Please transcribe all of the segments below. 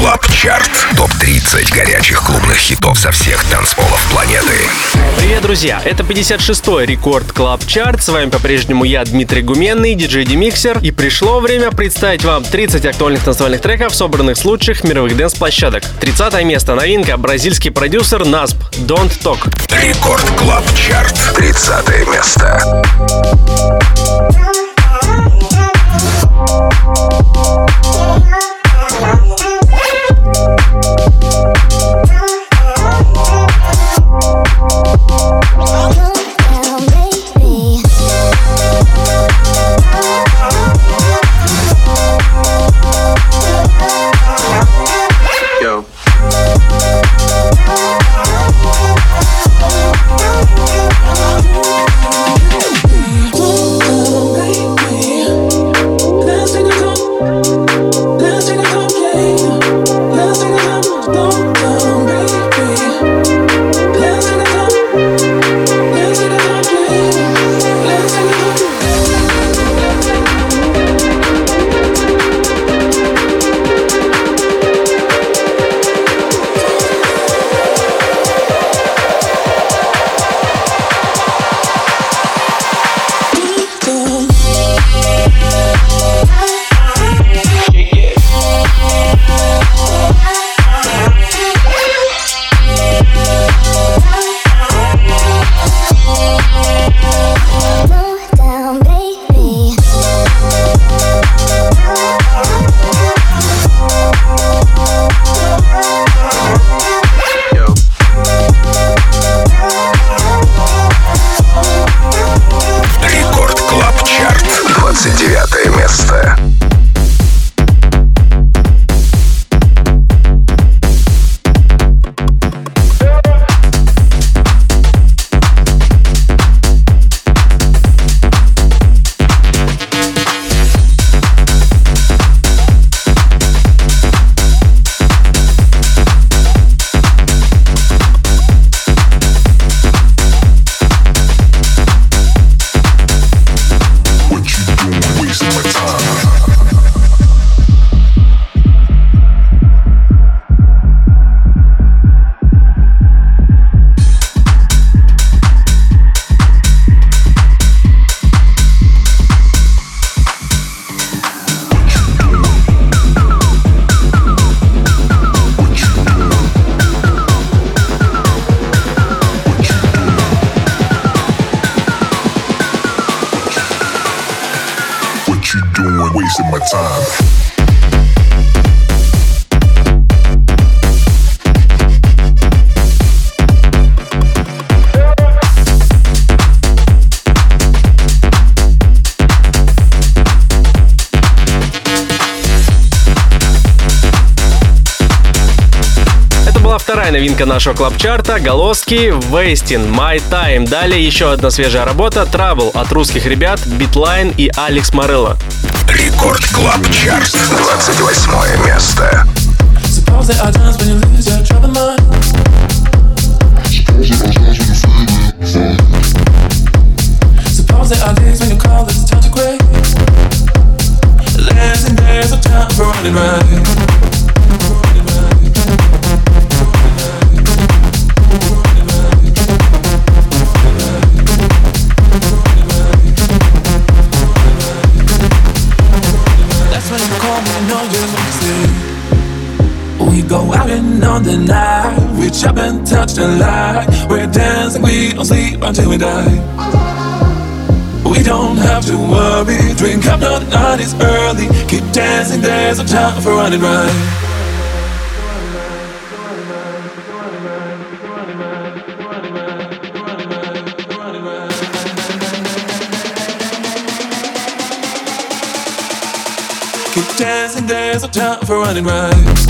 Club Chart. Топ-30 горячих клубных хитов со всех танцполов планеты. Привет, друзья! Это 56-й Record Club Chart. С вами по-прежнему я, Дмитрий Гуменный, диджей DeMixer. И пришло время представить вам 30 актуальных танцевальных треков, собранных с лучших мировых dance -площадок. 30 место. Новинка. Бразильский продюсер Насп. Don't Talk. Record Club Chart. 30 место. oh новинка нашего club чарта Galoski Wasting My Time. Далее еще одна свежая работа Trouble от русских ребят Битлайн и Алекс Морелло. Record Club Chart, 28 место. Suppose there are days when you call this time to quit. There's and there's a time for running right. On the night. We chop and touch the light. We're dancing, we don't sleep until we die. We don't have to worry. Drink up, no, the night is early. Keep dancing, there's no time for running right. Keep dancing, there's no time for running right.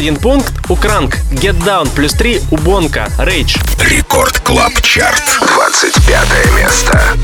один пункт. У Кранк, Get Down, плюс 3, у Бонка, Rage. Record Club Chart, 25 место.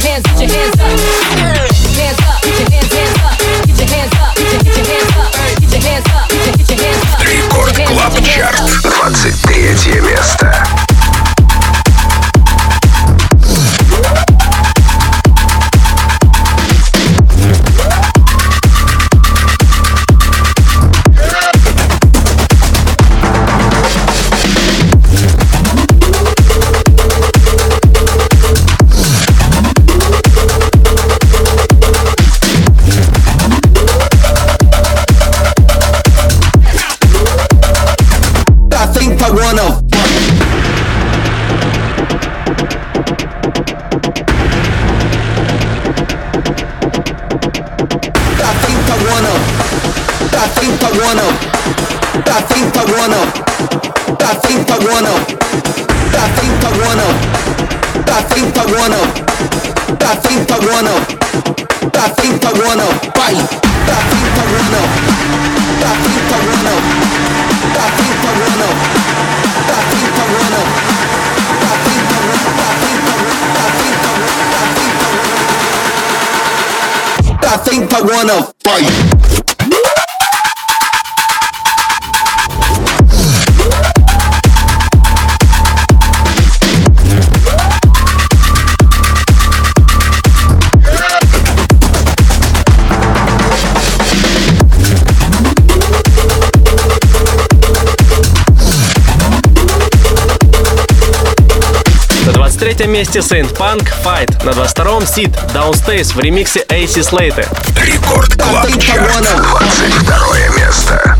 Your hands, get your hands up, hands up, get your hands, hands up, get your hands up, get your, get your hands up, get your hands up, get your, get your hands up. Рекорд Клаб Чарт. 23 место. agora não. tá frente agora não. tá frente agora não. tá frente agora não. tá frente agora não. tá frente agora não. Vai. Pra frente agora não. Pra tá agora não. Tá frente agora não. Pra frente agora não. Pra tá agora não. Tá frente agora não. Pra frente agora não. Pra frente agora não. Pra frente agora não. Vai. 23 месте Saint Punk Fight. На 22-м Sid Downstairs в ремиксе AC Slater. Рекорд Клаб Чарт. 22 место.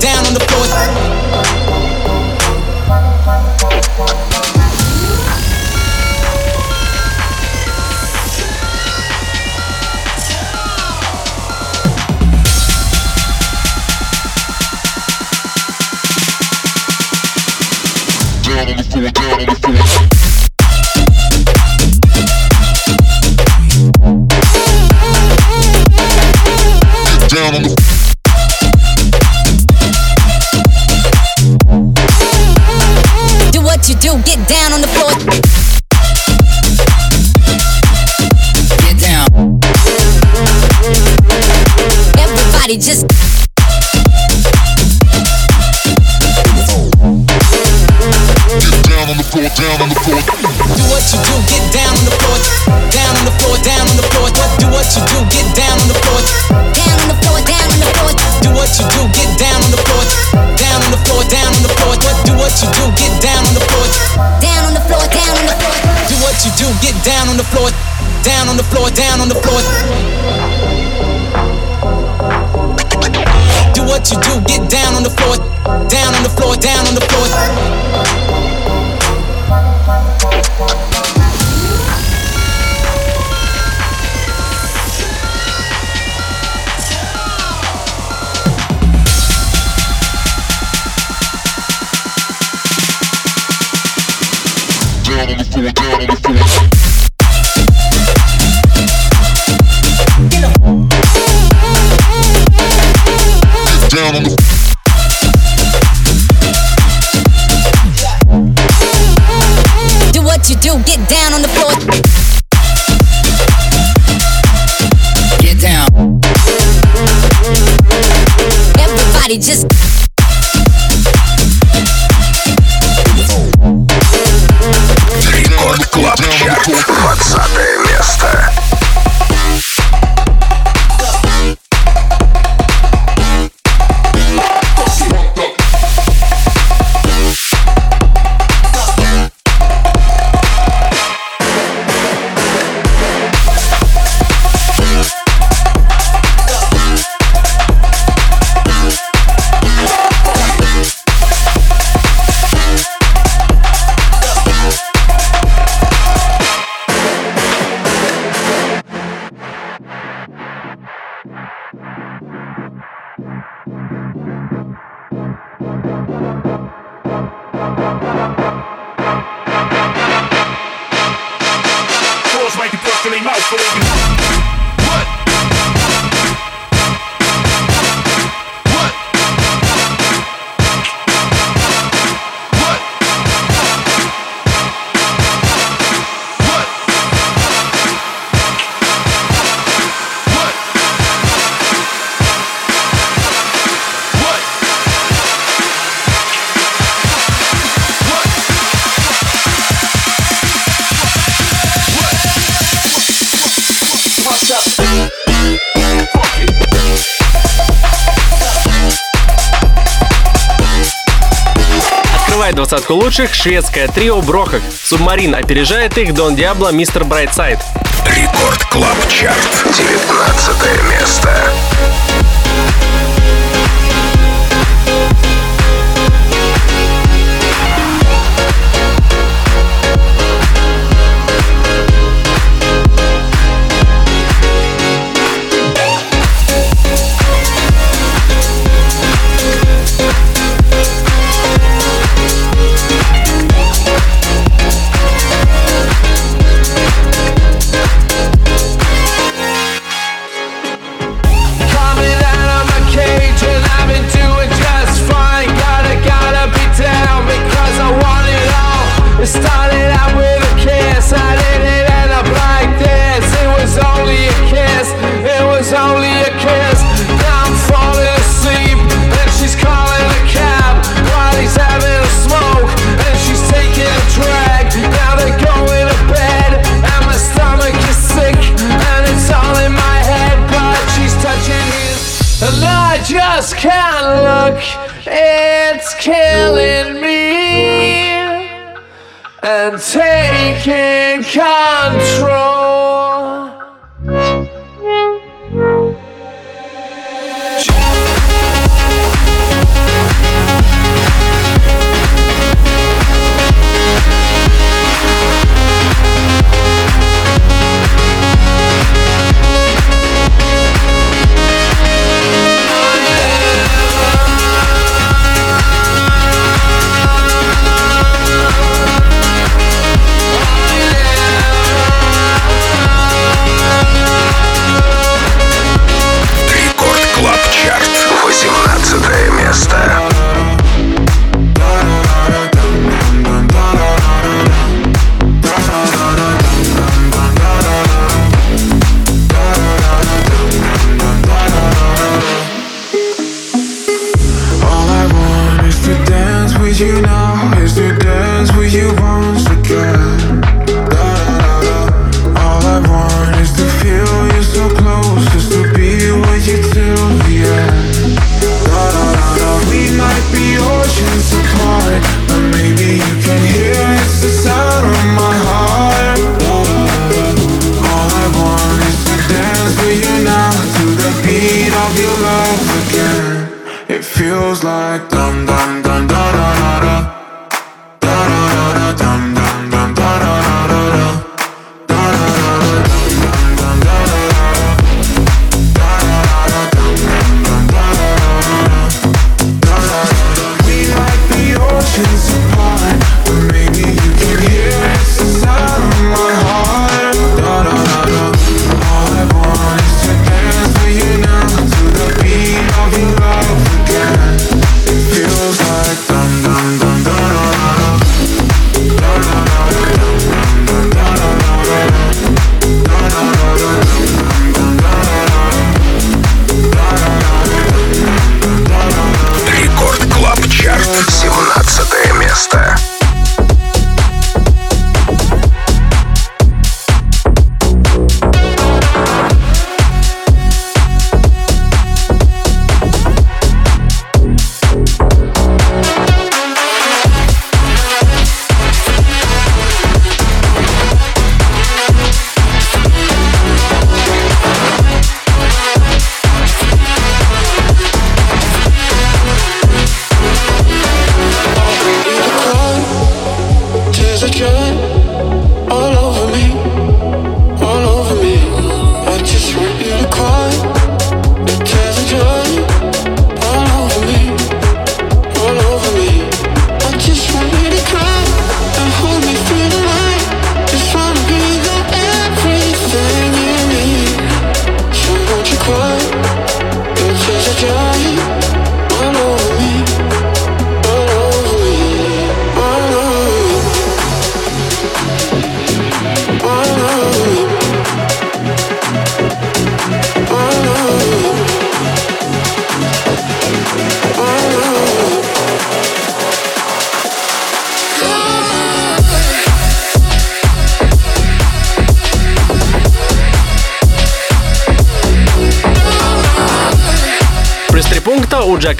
Down on the floor, down on the floor. Do on the floor. Do what you do, get down on the floor. Down on the floor, down on the floor. Do what you do, get down on the floor. down on the floor, down on the floor. Do what you do, get down on the floor. Down on the floor, down on the floor. Do what you do, get down on the floor. Down on the floor, down on the floor. Do what you do, get down on the floor. Down on the floor, down on the floor. Do what you do, get down on the floor. Down on the floor, down on the floor. Лучших шведское трио Brohug. Submarine опережает их Don Diablo, Mr. Brightside. Record Club Chart. 19 место. can't control.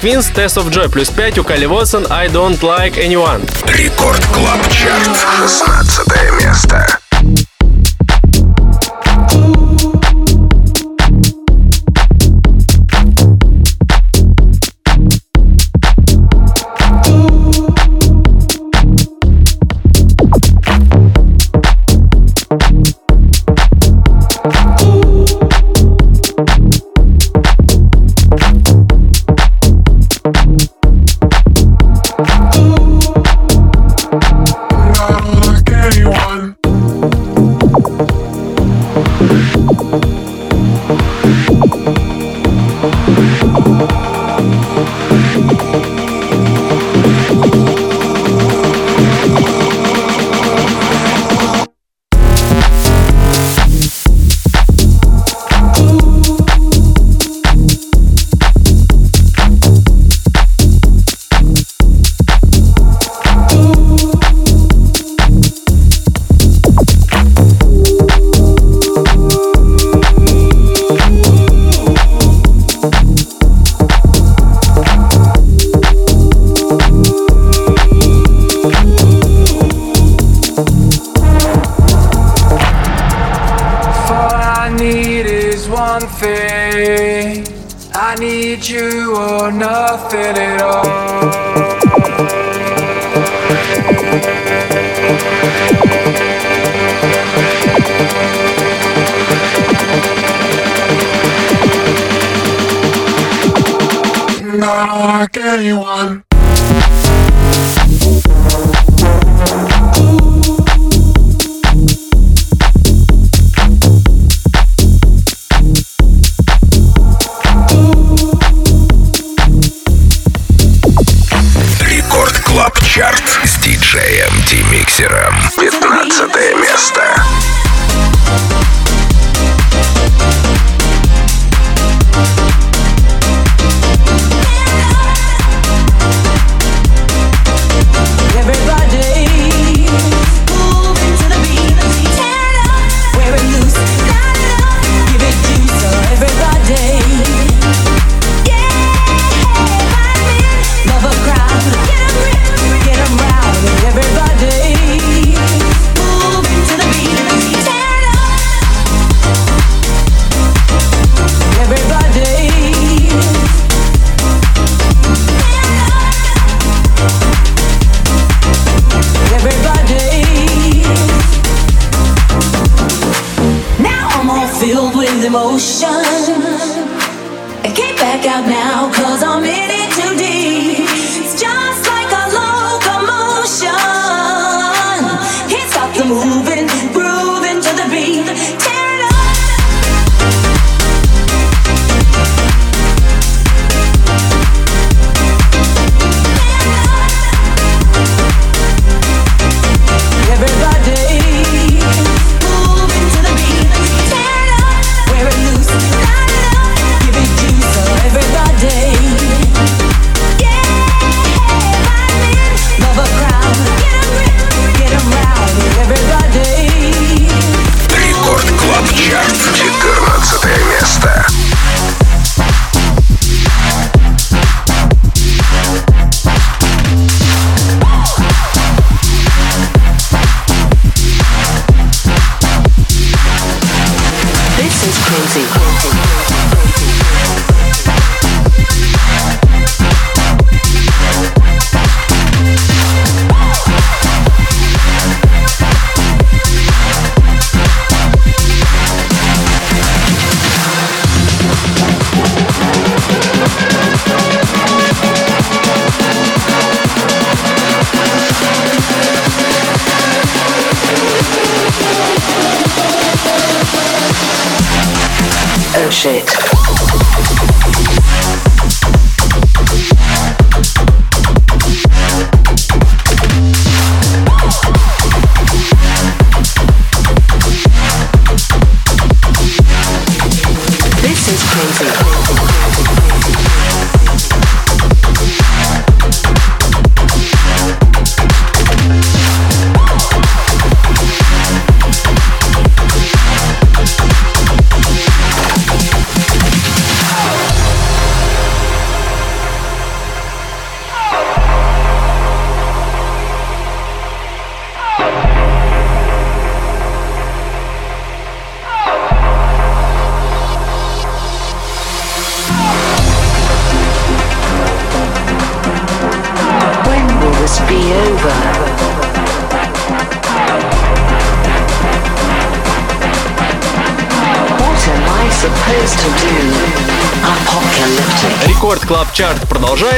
Винс Test of Joy плюс 5, у Кали Уотсон I Don't Like Anyone. Рекорд Клаб Чарт. 16 место.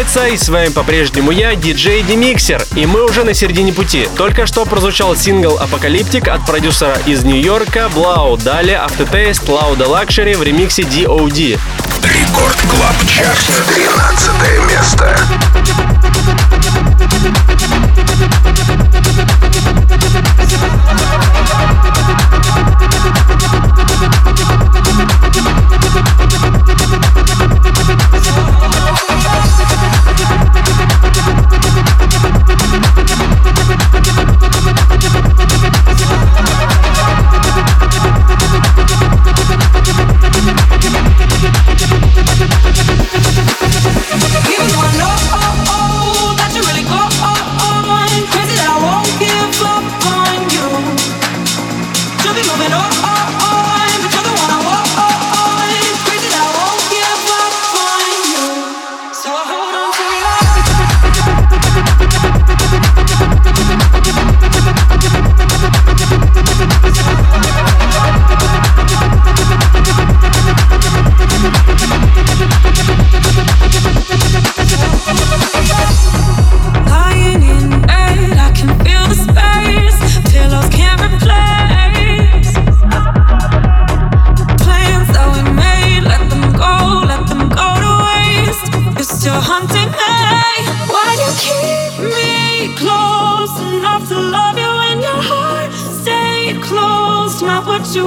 конца, и с вами по-прежнему я, диджей Демиксер, и мы уже на середине пути. Только что прозвучал сингл «Apocalyptic» от продюсера из Нью-Йорка 3LAU, далее Aftertaste, Loud Luxury в ремиксе DOD. Record Club Chart, 13 место.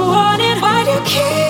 you want why do you keep?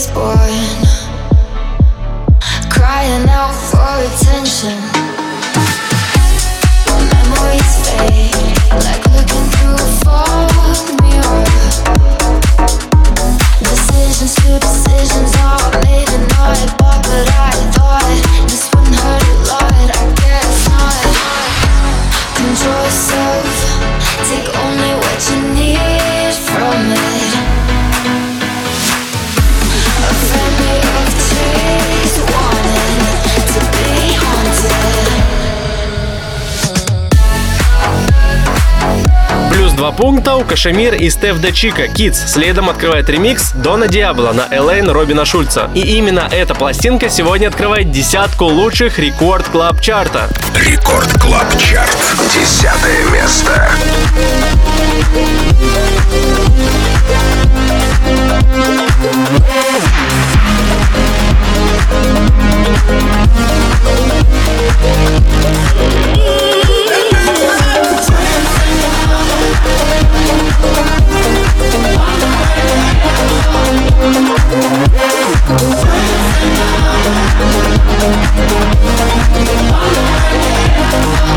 is born, crying out for attention. When memories fade, like looking through a fog mirror. Decisions to decisions are made in night, but I thought this wouldn't hurt a lot. I guess not. Control yourself, take only what you need from it. два пункта у KSHMR и Stefy De Cicco «Kids». Следом открывает ремикс Дона Диабло на Alane Робина Шульца. И именно эта пластинка сегодня открывает десятку лучших Record Club Chart а. Record Club Chart. Десятое место.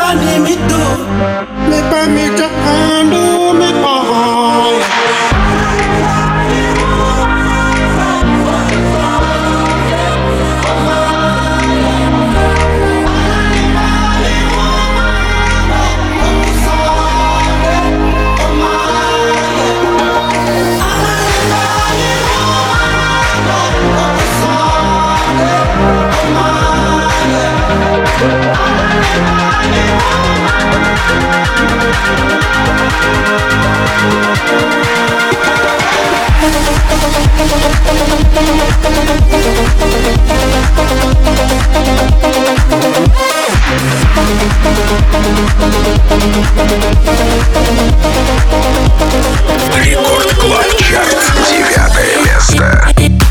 I need me do. Me permit handle. Рекорд Клаб Чарт. Девятое место.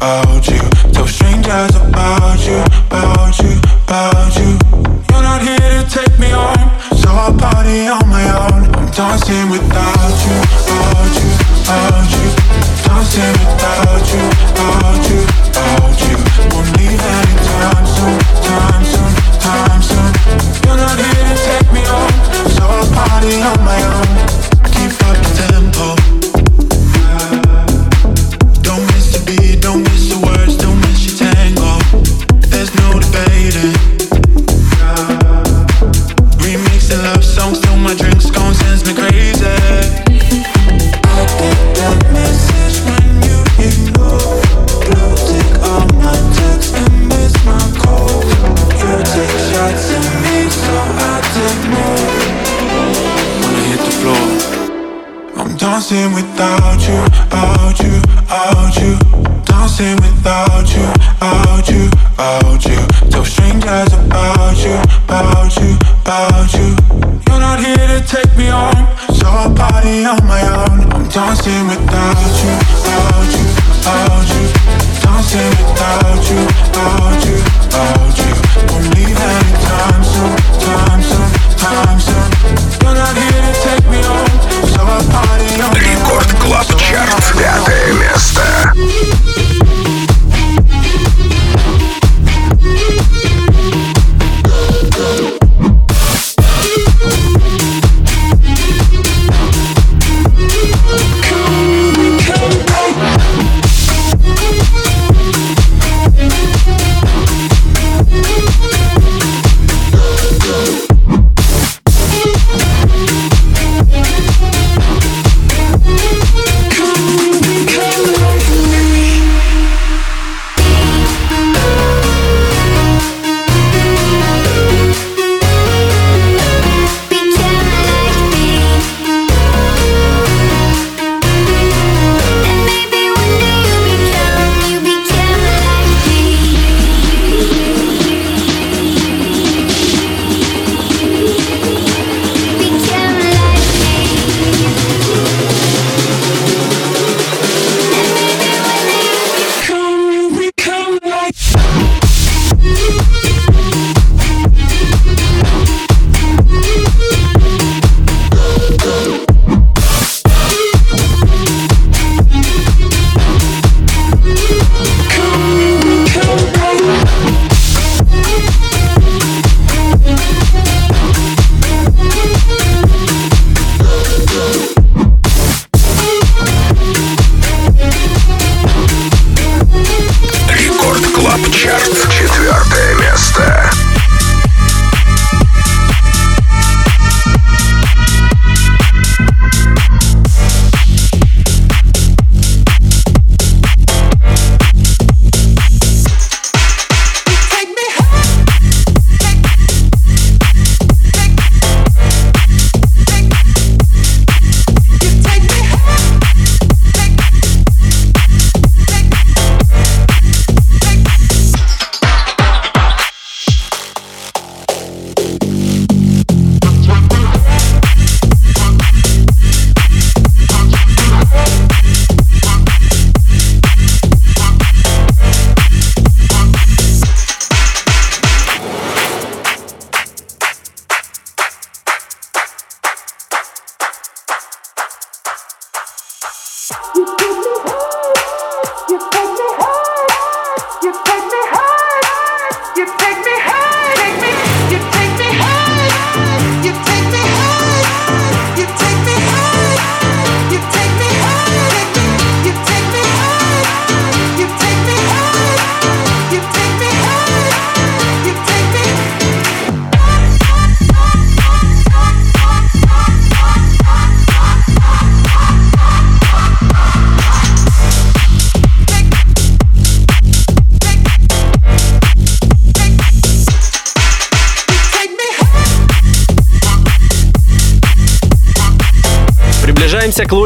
about you.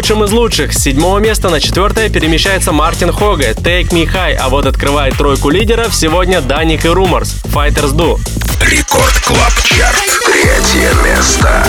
Лучшим из лучших. С седьмого места на четвертое перемещается Мартин Хога, Take Me High, а вот открывает тройку лидеров сегодня Dannic и Rumors, Fighters Do. Record Club Chart. Третье место.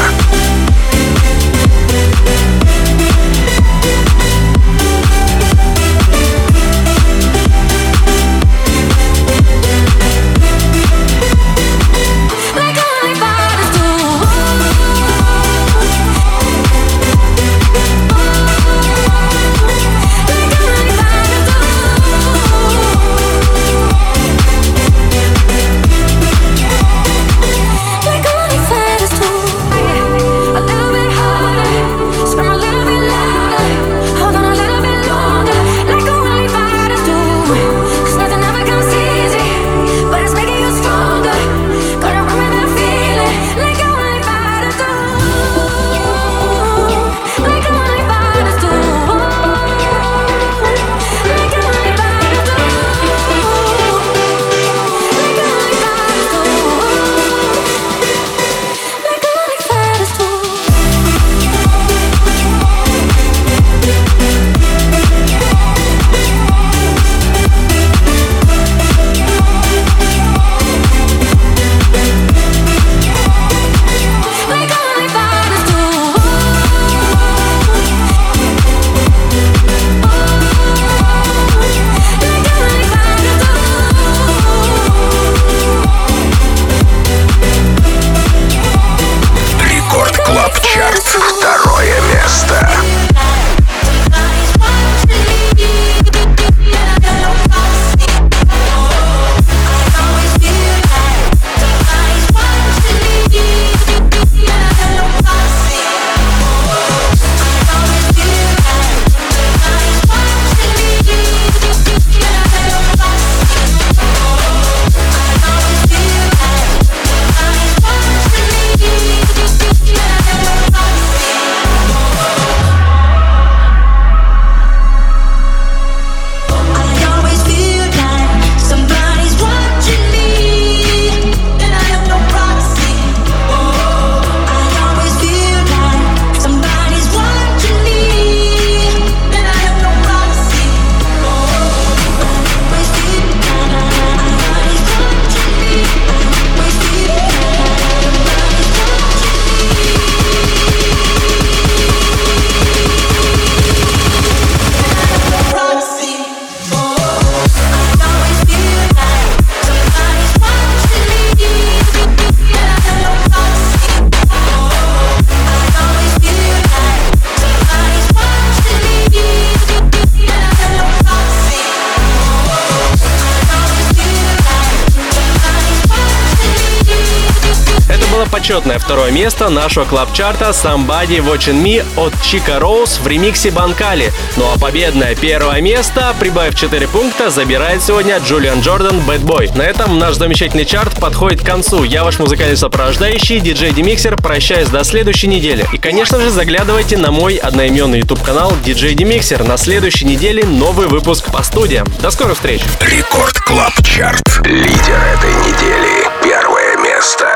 Почетное второе место нашего club чарта Somebody Watching Me от Chico Rose в ремиксе Банкали. Ну а победное первое место, прибавив 4 пункта, забирает сегодня Julian Jordan Boy. На этом наш замечательный чарт подходит к концу. Я ваш музыкальный сопровождающий, диджей Демиксер, прощаюсь до следующей недели. И, конечно же, заглядывайте на мой одноименный YouTube канал DJ Demixer. На следующей неделе новый выпуск по студиям. До скорых встреч! Record Club Chart. Лидер этой недели. Первое место.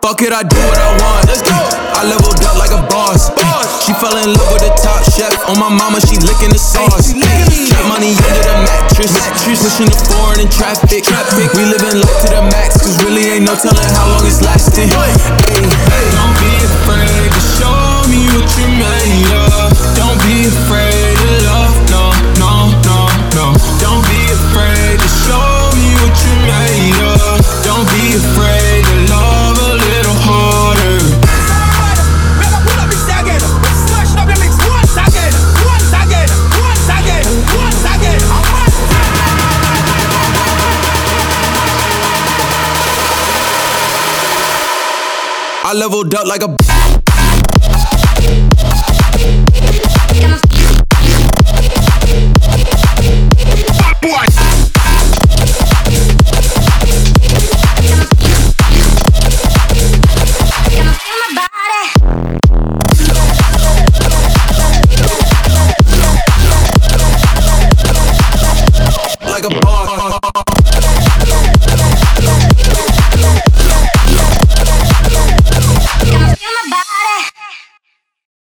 Fuck it, I do what I want. Let's go. I leveled up like a boss. boss. She fell in love with the top chef. On my mama, she licking the sauce. Keep money under the mattress. Pushing the foreign in traffic. We living life to the max, cause really ain't no telling how long it's lasting. Hey, don't be afraid to show me what you made of. Don't be afraid afraid to love a little harder. I leveled up like a